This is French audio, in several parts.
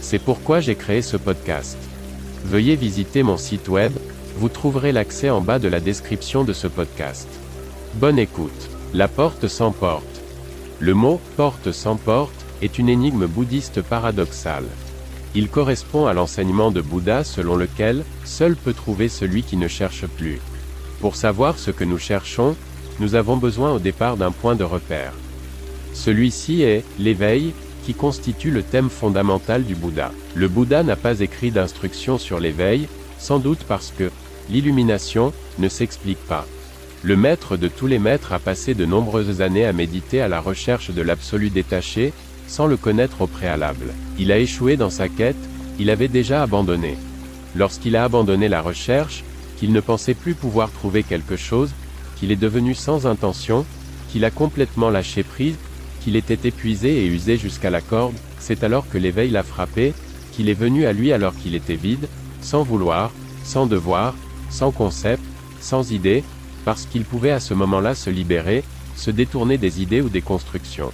C'est pourquoi j'ai créé ce podcast. Veuillez visiter mon site web, vous trouverez l'accès en bas de la description de ce podcast. Bonne écoute. La porte sans porte. Le mot porte sans porte est une énigme bouddhiste paradoxale. Il correspond à l'enseignement de Bouddha selon lequel seul peut trouver celui qui ne cherche plus. Pour savoir ce que nous cherchons, nous avons besoin au départ d'un point de repère. Celui-ci est l'éveil, constitue le thème fondamental du Bouddha. Le Bouddha n'a pas écrit d'instructions sur l'éveil, sans doute parce que l'illumination ne s'explique pas. Le maître de tous les maîtres a passé de nombreuses années à méditer à la recherche de l'absolu détaché, sans le connaître au préalable. Il a échoué dans sa quête, il avait déjà abandonné. Lorsqu'il a abandonné la recherche, qu'il ne pensait plus pouvoir trouver quelque chose, qu'il est devenu sans intention, qu'il a complètement lâché prise, qu'il était épuisé et usé jusqu'à la corde, c'est alors que l'éveil l'a frappé, qu'il est venu à lui alors qu'il était vide, sans vouloir, sans devoir, sans concept, sans idée, parce qu'il pouvait à ce moment-là se libérer, se détourner des idées ou des constructions.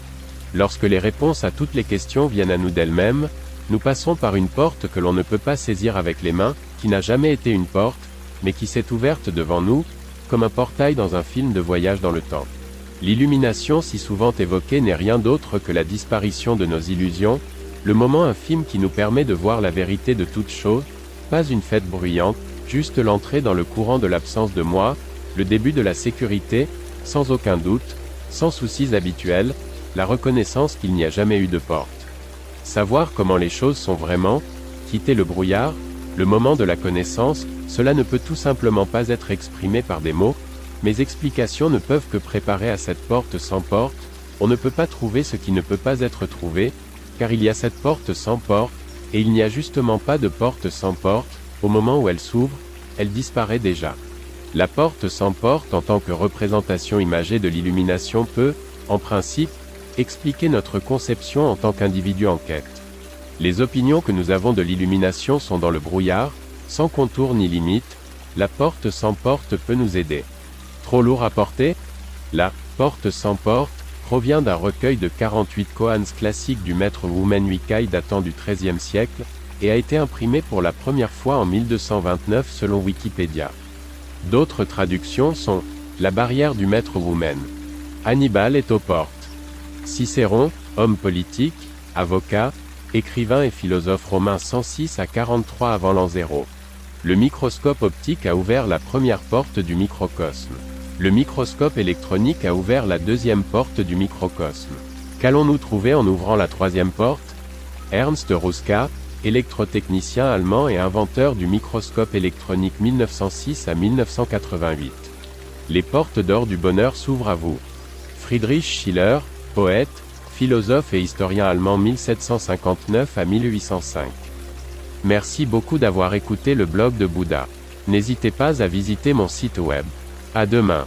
Lorsque les réponses à toutes les questions viennent à nous d'elles-mêmes, nous passons par une porte que l'on ne peut pas saisir avec les mains, qui n'a jamais été une porte, mais qui s'est ouverte devant nous, comme un portail dans un film de voyage dans le temps. L'illumination si souvent évoquée n'est rien d'autre que la disparition de nos illusions, le moment infime qui nous permet de voir la vérité de toute chose, pas une fête bruyante, juste l'entrée dans le courant de l'absence de moi, le début de la sécurité, sans aucun doute, sans soucis habituels, la reconnaissance qu'il n'y a jamais eu de porte. Savoir comment les choses sont vraiment, quitter le brouillard, le moment de la connaissance, cela ne peut tout simplement pas être exprimé par des mots, mes explications ne peuvent que préparer à cette porte sans porte, on ne peut pas trouver ce qui ne peut pas être trouvé, car il y a cette porte sans porte, et il n'y a justement pas de porte sans porte, au moment où elle s'ouvre, elle disparaît déjà. La porte sans porte en tant que représentation imagée de l'illumination peut, en principe, expliquer notre conception en tant qu'individu en quête. Les opinions que nous avons de l'illumination sont dans le brouillard, sans contour ni limite, la porte sans porte peut nous aider. Trop lourd à porter La porte sans porte provient d'un recueil de 48 koans classiques du maître Wumen Wikai datant du XIIIe siècle, et a été imprimé pour la première fois en 1229 selon Wikipédia. D'autres traductions sont La barrière du maître Wumen. Hannibal est aux portes. Cicéron, homme politique, avocat, écrivain et philosophe romain 106 à 43 avant l'an 0. Le microscope optique a ouvert la première porte du microcosme. Le microscope électronique a ouvert la deuxième porte du microcosme. Qu'allons-nous trouver en ouvrant la troisième porte? Ernst Ruska, électrotechnicien allemand et inventeur du microscope électronique 1906 à 1988. Les portes d'or du bonheur s'ouvrent à vous. Friedrich Schiller, poète, philosophe et historien allemand 1759 à 1805. Merci beaucoup d'avoir écouté le blog de Bouddha. N'hésitez pas à visiter mon site web. À demain.